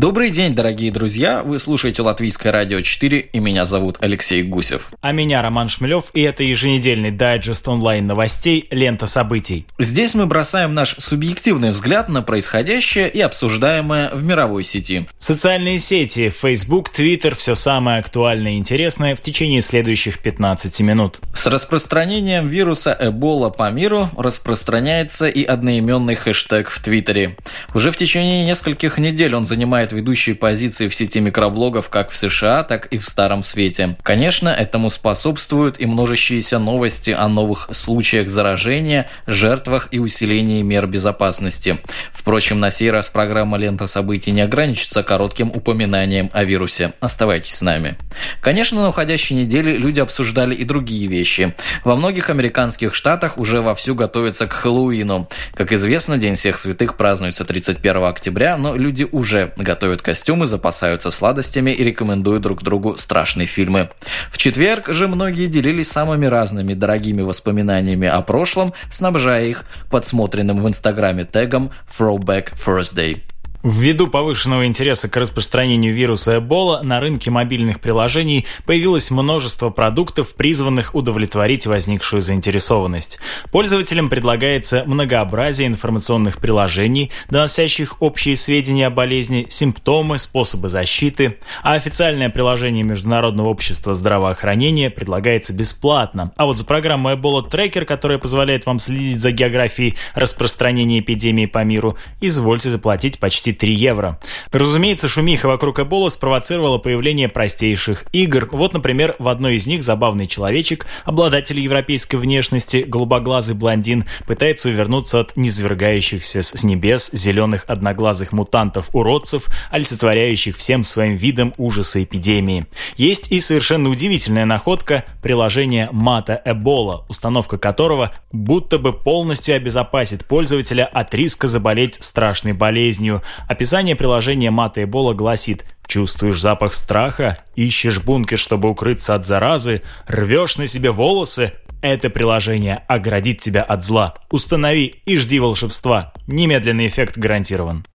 Добрый день, дорогие друзья! Вы слушаете Латвийское радио 4, и меня зовут Алексей Гусев. А меня Роман Шмелев, и это еженедельный дайджест онлайн новостей «Лента событий». Здесь мы бросаем наш субъективный взгляд на происходящее и обсуждаемое в мировой сети. Социальные сети, Facebook, Twitter – все самое актуальное и интересное в течение следующих 15 минут. С распространением вируса Эбола по миру распространяется и одноименный хэштег в Твиттере. Уже в течение нескольких недель он занимает занимает ведущие позиции в сети микроблогов как в США, так и в Старом Свете. Конечно, этому способствуют и множащиеся новости о новых случаях заражения, жертвах и усилении мер безопасности. Впрочем, на сей раз программа «Лента событий» не ограничится коротким упоминанием о вирусе. Оставайтесь с нами. Конечно, на уходящей неделе люди обсуждали и другие вещи. Во многих американских штатах уже вовсю готовятся к Хэллоуину. Как известно, День всех святых празднуется 31 октября, но люди уже готовят костюмы, запасаются сладостями и рекомендуют друг другу страшные фильмы. В четверг же многие делились самыми разными дорогими воспоминаниями о прошлом, снабжая их подсмотренным в Инстаграме тегом Throwback Thursday. Ввиду повышенного интереса к распространению вируса Эбола на рынке мобильных приложений появилось множество продуктов, призванных удовлетворить возникшую заинтересованность. Пользователям предлагается многообразие информационных приложений, доносящих общие сведения о болезни, симптомы, способы защиты, а официальное приложение Международного общества здравоохранения предлагается бесплатно. А вот за программу Ebola Tracker, которая позволяет вам следить за географией распространения эпидемии по миру, извольте заплатить почти 23 евро. Разумеется, шумиха вокруг Эбола спровоцировала появление простейших игр. Вот, например, в одной из них забавный человечек, обладатель европейской внешности, голубоглазый блондин, пытается увернуться от низвергающихся с небес зеленых одноглазых мутантов-уродцев, олицетворяющих всем своим видом ужаса эпидемии. Есть и совершенно удивительная находка – приложение Мата Эбола, установка которого будто бы полностью обезопасит пользователя от риска заболеть страшной болезнью, Описание приложения Мата Эбола гласит Чувствуешь запах страха? Ищешь бункер, чтобы укрыться от заразы? Рвешь на себе волосы? Это приложение оградит тебя от зла. Установи и жди волшебства. Немедленный эффект гарантирован.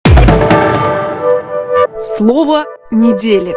Слово недели.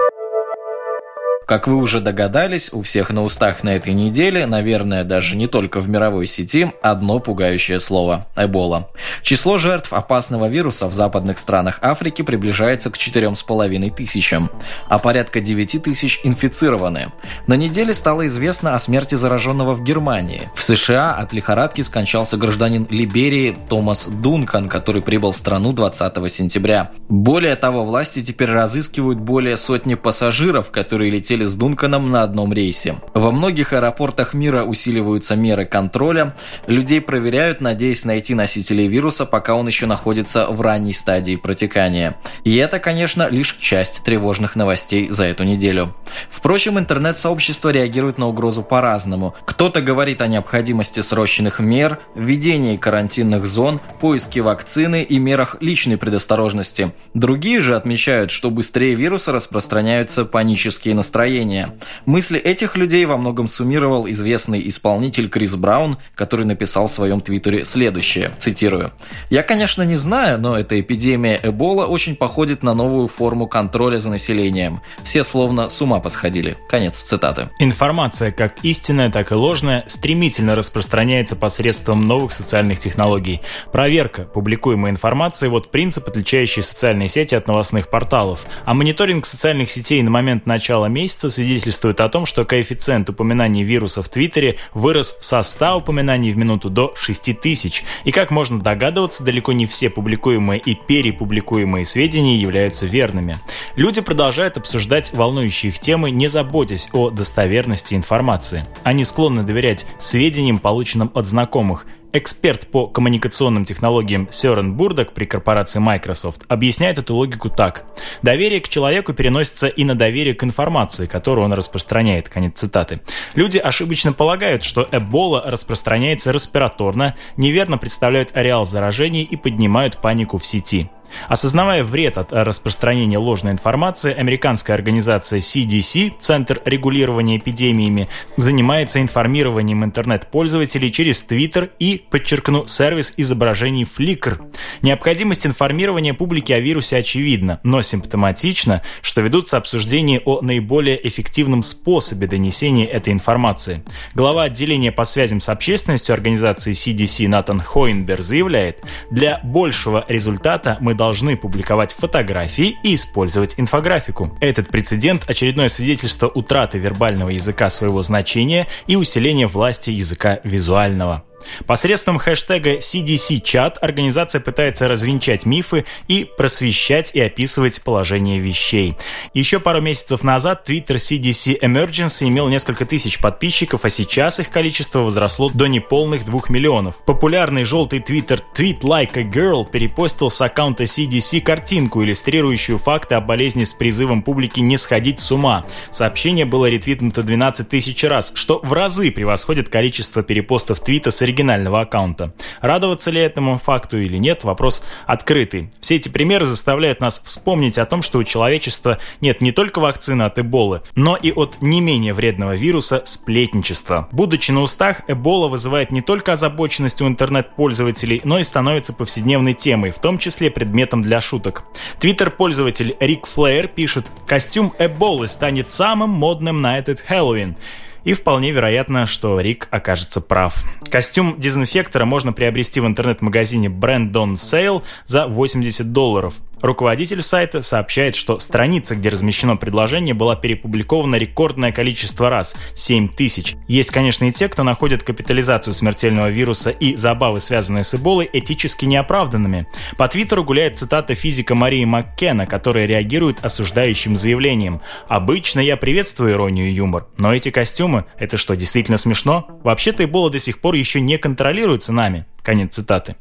Как вы уже догадались, у всех на устах на этой неделе, наверное, даже не только в мировой сети, одно пугающее слово – Эбола. Число жертв опасного вируса в западных странах Африки приближается к 4,5 тысячам, а порядка 9 тысяч инфицированы. На неделе стало известно о смерти зараженного в Германии. В США от лихорадки скончался гражданин Либерии Томас Дункан, который прибыл в страну 20 сентября. Более того, власти теперь разыскивают более сотни пассажиров, которые летели летели с Дунканом на одном рейсе. Во многих аэропортах мира усиливаются меры контроля. Людей проверяют, надеясь найти носителей вируса, пока он еще находится в ранней стадии протекания. И это, конечно, лишь часть тревожных новостей за эту неделю. Впрочем, интернет-сообщество реагирует на угрозу по-разному. Кто-то говорит о необходимости срочных мер, введении карантинных зон, поиске вакцины и мерах личной предосторожности. Другие же отмечают, что быстрее вируса распространяются панические настроения настроения. Мысли этих людей во многом суммировал известный исполнитель Крис Браун, который написал в своем твиттере следующее, цитирую. «Я, конечно, не знаю, но эта эпидемия Эбола очень походит на новую форму контроля за населением. Все словно с ума посходили». Конец цитаты. Информация, как истинная, так и ложная, стремительно распространяется посредством новых социальных технологий. Проверка публикуемой информации – вот принцип, отличающий социальные сети от новостных порталов. А мониторинг социальных сетей на момент начала месяца месяца свидетельствует о том, что коэффициент упоминаний вируса в Твиттере вырос со 100 упоминаний в минуту до 6000. И как можно догадываться, далеко не все публикуемые и перепубликуемые сведения являются верными. Люди продолжают обсуждать волнующие их темы, не заботясь о достоверности информации. Они склонны доверять сведениям, полученным от знакомых, Эксперт по коммуникационным технологиям Сёрен Бурдок при корпорации Microsoft объясняет эту логику так. Доверие к человеку переносится и на доверие к информации, которую он распространяет. Конец цитаты. Люди ошибочно полагают, что Эбола распространяется респираторно, неверно представляют ареал заражения и поднимают панику в сети. Осознавая вред от распространения ложной информации, американская организация CDC, Центр регулирования эпидемиями, занимается информированием интернет-пользователей через Twitter и, подчеркну, сервис изображений Flickr. Необходимость информирования публики о вирусе очевидна, но симптоматично, что ведутся обсуждения о наиболее эффективном способе донесения этой информации. Глава отделения по связям с общественностью организации CDC Натан Хойнбер заявляет, для большего результата мы должны публиковать фотографии и использовать инфографику. Этот прецедент – очередное свидетельство утраты вербального языка своего значения и усиления власти языка визуального. Посредством хэштега CDC-чат организация пытается развенчать мифы и просвещать и описывать положение вещей. Еще пару месяцев назад Twitter CDC Emergency имел несколько тысяч подписчиков, а сейчас их количество возросло до неполных двух миллионов. Популярный желтый Twitter Tweet Like a Girl перепостил с аккаунта CDC картинку, иллюстрирующую факты о болезни с призывом публики не сходить с ума. Сообщение было ретвитнуто 12 тысяч раз, что в разы превосходит количество перепостов твита с оригинального аккаунта. Радоваться ли этому факту или нет, вопрос открытый. Все эти примеры заставляют нас вспомнить о том, что у человечества нет не только вакцины от эболы, но и от не менее вредного вируса сплетничества. Будучи на устах, эбола вызывает не только озабоченность у интернет-пользователей, но и становится повседневной темой, в том числе предметом для шуток. Твиттер-пользователь Рик Флэйр пишет «Костюм эболы станет самым модным на этот Хэллоуин». И вполне вероятно, что Рик окажется прав. Костюм дезинфектора можно приобрести в интернет-магазине Brandon Sale за 80 долларов. Руководитель сайта сообщает, что страница, где размещено предложение, была перепубликована рекордное количество раз – 7 тысяч. Есть, конечно, и те, кто находит капитализацию смертельного вируса и забавы, связанные с эболой, этически неоправданными. По твиттеру гуляет цитата физика Марии Маккена, которая реагирует осуждающим заявлением. «Обычно я приветствую иронию и юмор, но эти костюмы – это что, действительно смешно? Вообще-то эбола до сих пор еще не контролируется нами». Конец цитаты.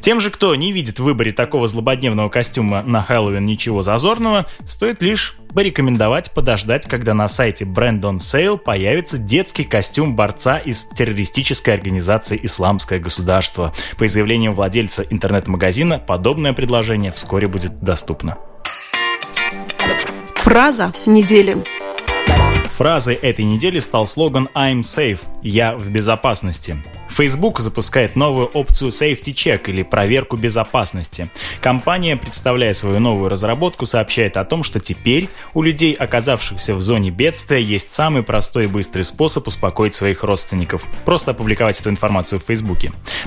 Тем же, кто не видит в выборе такого злободневного костюма на Хэллоуин ничего зазорного, стоит лишь порекомендовать подождать, когда на сайте Brandon Sale появится детский костюм борца из террористической организации «Исламское государство». По заявлениям владельца интернет-магазина, подобное предложение вскоре будет доступно. Фраза недели. Фразой этой недели стал слоган «I'm safe» – «Я в безопасности». Facebook запускает новую опцию Safety Check или проверку безопасности. Компания, представляя свою новую разработку, сообщает о том, что теперь у людей, оказавшихся в зоне бедствия, есть самый простой и быстрый способ успокоить своих родственников. Просто опубликовать эту информацию в Facebook.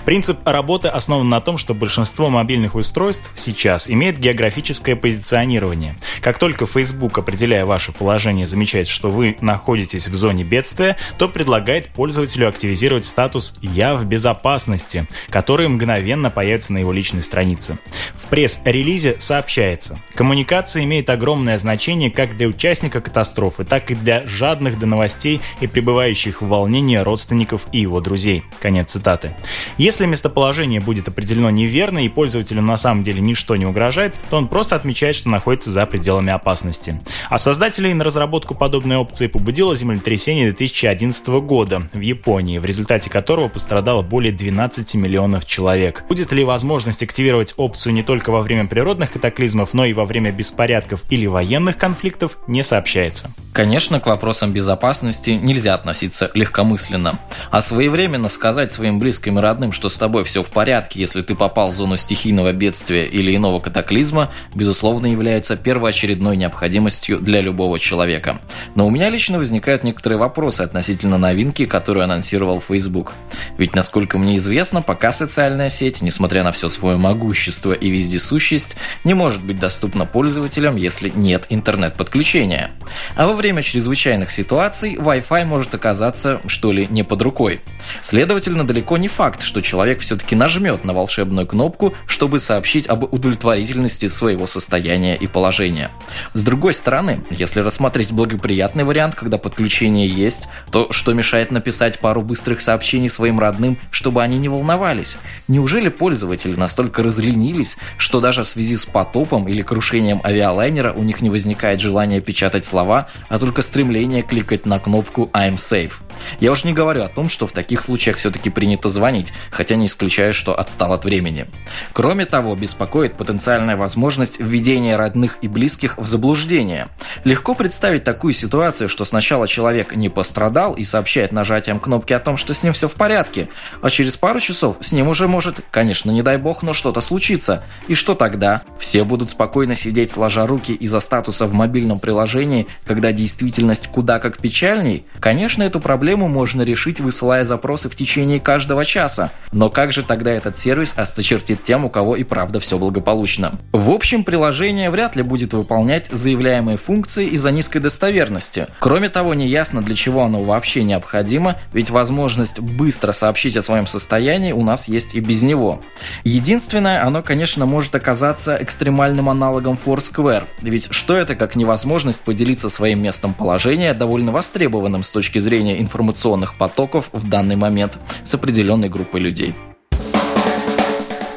Принцип работы основан на том, что большинство мобильных устройств сейчас имеет географическое позиционирование. Как только Facebook, определяя ваше положение, замечает, что вы находитесь в зоне бедствия, то предлагает пользователю активизировать статус «Я в безопасности», который мгновенно появится на его личной странице. В пресс-релизе сообщается, коммуникация имеет огромное значение как для участника катастрофы, так и для жадных до новостей и пребывающих в волнении родственников и его друзей. Конец цитаты. Если местоположение будет определено неверно и пользователю на самом деле ничто не угрожает, то он просто отмечает, что находится за пределами опасности. А создателей на разработку подобной опции побудило землетрясение 2011 года в Японии, в результате которого пострадало более 12 миллионов человек. Будет ли возможность активировать опцию не только во время природных катаклизмов, но и во время беспорядков или военных конфликтов, не сообщается. Конечно, к вопросам безопасности нельзя относиться легкомысленно. А своевременно сказать своим близким и родным, что с тобой все в порядке, если ты попал в зону стихийного бедствия или иного катаклизма, безусловно, является первоочередной необходимостью для любого человека. Но у меня лично возникают некоторые вопросы относительно новинки, которую анонсировал Facebook. Ведь, насколько мне известно, пока социальная сеть, несмотря на все свое могущество и вездесущесть, не может быть доступна пользователям, если нет интернет-подключения. А во время чрезвычайных ситуаций Wi-Fi может оказаться, что ли, не под рукой. Следовательно, далеко не факт, что человек все-таки нажмет на волшебную кнопку, чтобы сообщить об удовлетворительности своего состояния и положения. С другой стороны, если рассмотреть благоприятный вариант, когда подключение есть, то что мешает написать пару быстрых сообщений своим родным, чтобы они не волновались? Неужели пользователи настолько разленились, что даже в связи с потопом или крушением авиалайнера у них не возникает желания печатать слова, а только стремление кликать на кнопку «I'm safe»? Я уж не говорю о том, что в таких случаях все-таки принято звонить, хотя не исключаю, что отстал от времени. Кроме того, беспокоит потенциальная возможность введения родных и близких в заблуждение. Легко представить такую ситуацию, что сначала человек не пострадал и сообщает нажатием кнопки о том, что с ним все в порядке, а через пару часов с ним уже может, конечно, не дай бог, но что-то случиться. И что тогда? Все будут спокойно сидеть сложа руки из-за статуса в мобильном приложении, когда действительность куда как печальней? Конечно, эту проблему можно решить, высылая запросы в течение каждого часа. Но как же тогда этот сервис осточертит тем, у кого и правда все благополучно? В общем, приложение вряд ли будет выполнять заявляемые функции из-за низкой достоверности. Кроме того, неясно, для чего оно вообще необходимо, ведь возможность быстро сообщить о своем состоянии у нас есть и без него. Единственное, оно, конечно, может оказаться экстремальным аналогом Foursquare, ведь что это как невозможность поделиться своим местом положения, довольно востребованным с точки зрения информационных потоков в данный момент с определенной группой людей.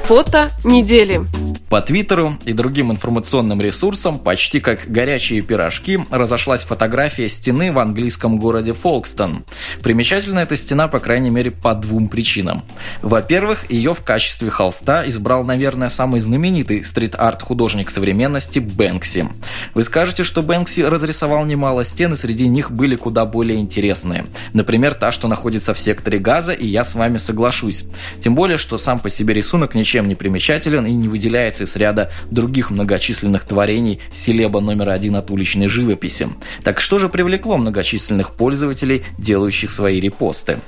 Фото недели. По Твиттеру и другим информационным ресурсам почти как горячие пирожки разошлась фотография стены в английском городе Фолкстон. Примечательна эта стена, по крайней мере, по двум причинам. Во-первых, ее в качестве холста избрал, наверное, самый знаменитый стрит-арт художник современности Бэнкси. Вы скажете, что Бэнкси разрисовал немало стен, и среди них были куда более интересные. Например, та, что находится в секторе газа, и я с вами соглашусь. Тем более, что сам по себе рисунок ничем не примечателен и не выделяется из ряда других многочисленных творений селеба номер один от уличной живописи. Так что же привлекло многочисленных пользователей, делающих свои репосты?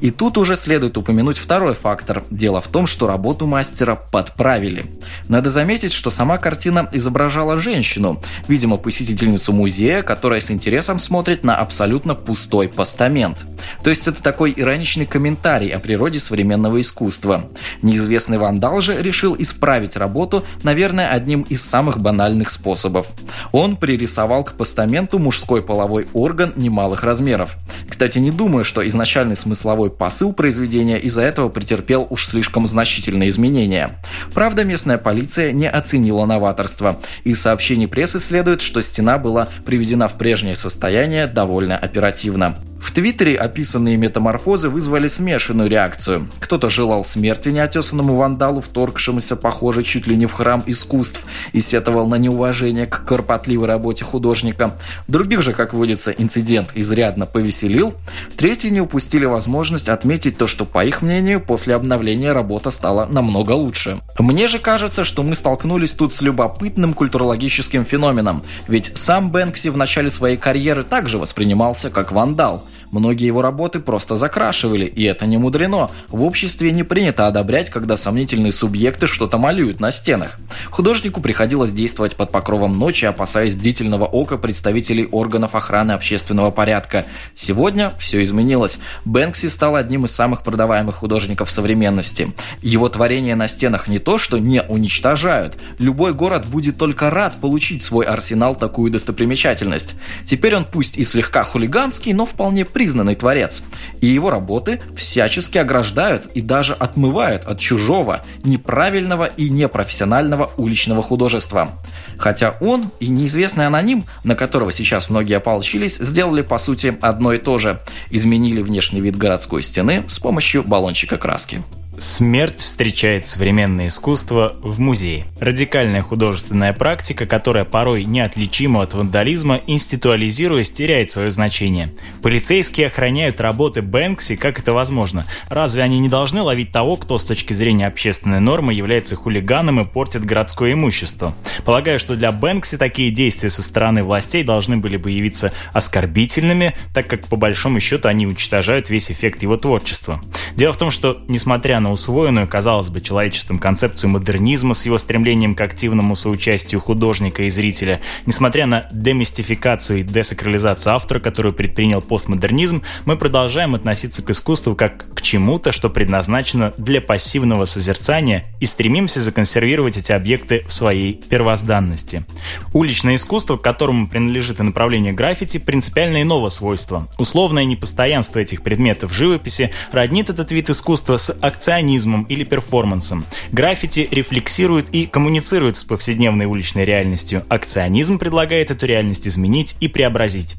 И тут уже следует упомянуть второй фактор. Дело в том, что работу мастера подправили. Надо заметить, что сама картина изображала женщину, видимо, посетительницу музея, которая с интересом смотрит на абсолютно пустой постамент. То есть это такой ироничный комментарий о природе современного искусства. Неизвестный вандал же решил исправить работу, наверное, одним из самых банальных способов. Он пририсовал к постаменту мужской половой орган немалых размеров. Кстати, не думаю, что изначальный смысловой посыл произведения из-за этого претерпел уж слишком значительные изменения. Правда, местная полиция не оценила новаторство. Из сообщений прессы следует, что стена была приведена в прежнее состояние довольно оперативно. В Твиттере описанные метаморфозы вызвали смешанную реакцию. Кто-то желал смерти неотесанному вандалу, вторгшемуся, похоже, чуть ли не в храм искусств, и сетовал на неуважение к кропотливой работе художника. Других же, как водится, инцидент изрядно повеселил. Третьи не упустили возможность отметить то, что, по их мнению, после обновления работа стала намного лучше. Мне же кажется, что мы столкнулись тут с любопытным культурологическим феноменом, ведь сам Бэнкси в начале своей карьеры также воспринимался как вандал – Многие его работы просто закрашивали, и это не мудрено. В обществе не принято одобрять, когда сомнительные субъекты что-то малюют на стенах. Художнику приходилось действовать под покровом ночи, опасаясь бдительного ока представителей органов охраны общественного порядка. Сегодня все изменилось. Бэнкси стал одним из самых продаваемых художников современности. Его творения на стенах не то, что не уничтожают. Любой город будет только рад получить свой арсенал такую достопримечательность. Теперь он пусть и слегка хулиганский, но вполне признанный творец. И его работы всячески ограждают и даже отмывают от чужого, неправильного и непрофессионального уличного художества. Хотя он и неизвестный аноним, на которого сейчас многие ополчились, сделали по сути одно и то же. Изменили внешний вид городской стены с помощью баллончика краски. Смерть встречает современное искусство в музее. Радикальная художественная практика, которая порой неотличима от вандализма, институализируясь, теряет свое значение. Полицейские охраняют работы Бэнкси, как это возможно? Разве они не должны ловить того, кто с точки зрения общественной нормы является хулиганом и портит городское имущество? Полагаю, что для Бэнкси такие действия со стороны властей должны были бы явиться оскорбительными, так как по большому счету они уничтожают весь эффект его творчества. Дело в том, что, несмотря на на усвоенную, казалось бы, человечеством концепцию модернизма с его стремлением к активному соучастию художника и зрителя, несмотря на демистификацию и десакрализацию автора, которую предпринял постмодернизм, мы продолжаем относиться к искусству как к чему-то, что предназначено для пассивного созерцания и стремимся законсервировать эти объекты в своей первозданности. Уличное искусство, к которому принадлежит и направление граффити, принципиально иного свойства. Условное непостоянство этих предметов в живописи роднит этот вид искусства с акцентом эксбиционизмом или перформансом. Граффити рефлексирует и коммуницирует с повседневной уличной реальностью. Акционизм предлагает эту реальность изменить и преобразить.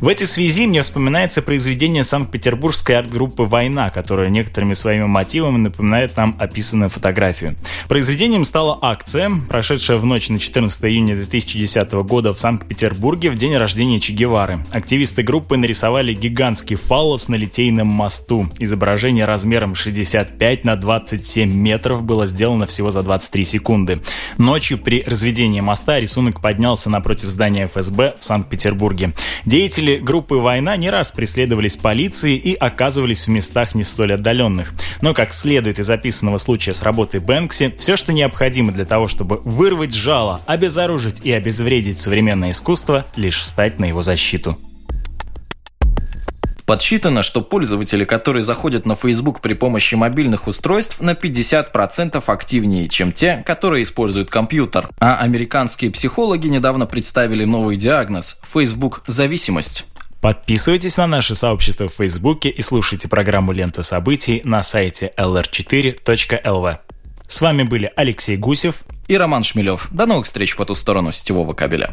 В этой связи мне вспоминается произведение санкт-петербургской арт-группы «Война», которая некоторыми своими мотивами напоминает нам описанную фотографию. Произведением стала акция, прошедшая в ночь на 14 июня 2010 года в Санкт-Петербурге в день рождения Че Гевары. Активисты группы нарисовали гигантский фаллос на Литейном мосту. Изображение размером 65 на 27 метров было сделано всего за 23 секунды. Ночью при разведении моста рисунок поднялся напротив здания ФСБ в Санкт-Петербурге. Деятели группы «Война» не раз преследовались полицией и оказывались в местах не столь отдаленных. Но, как следует из описанного случая с работой Бэнкси, все, что необходимо для того, чтобы вырвать жало, обезоружить и обезвредить современное искусство, лишь встать на его защиту. Подсчитано, что пользователи, которые заходят на Facebook при помощи мобильных устройств, на 50% активнее, чем те, которые используют компьютер. А американские психологи недавно представили новый диагноз – Facebook-зависимость. Подписывайтесь на наше сообщество в Фейсбуке и слушайте программу «Лента событий» на сайте lr4.lv. С вами были Алексей Гусев и Роман Шмелев. До новых встреч по ту сторону сетевого кабеля.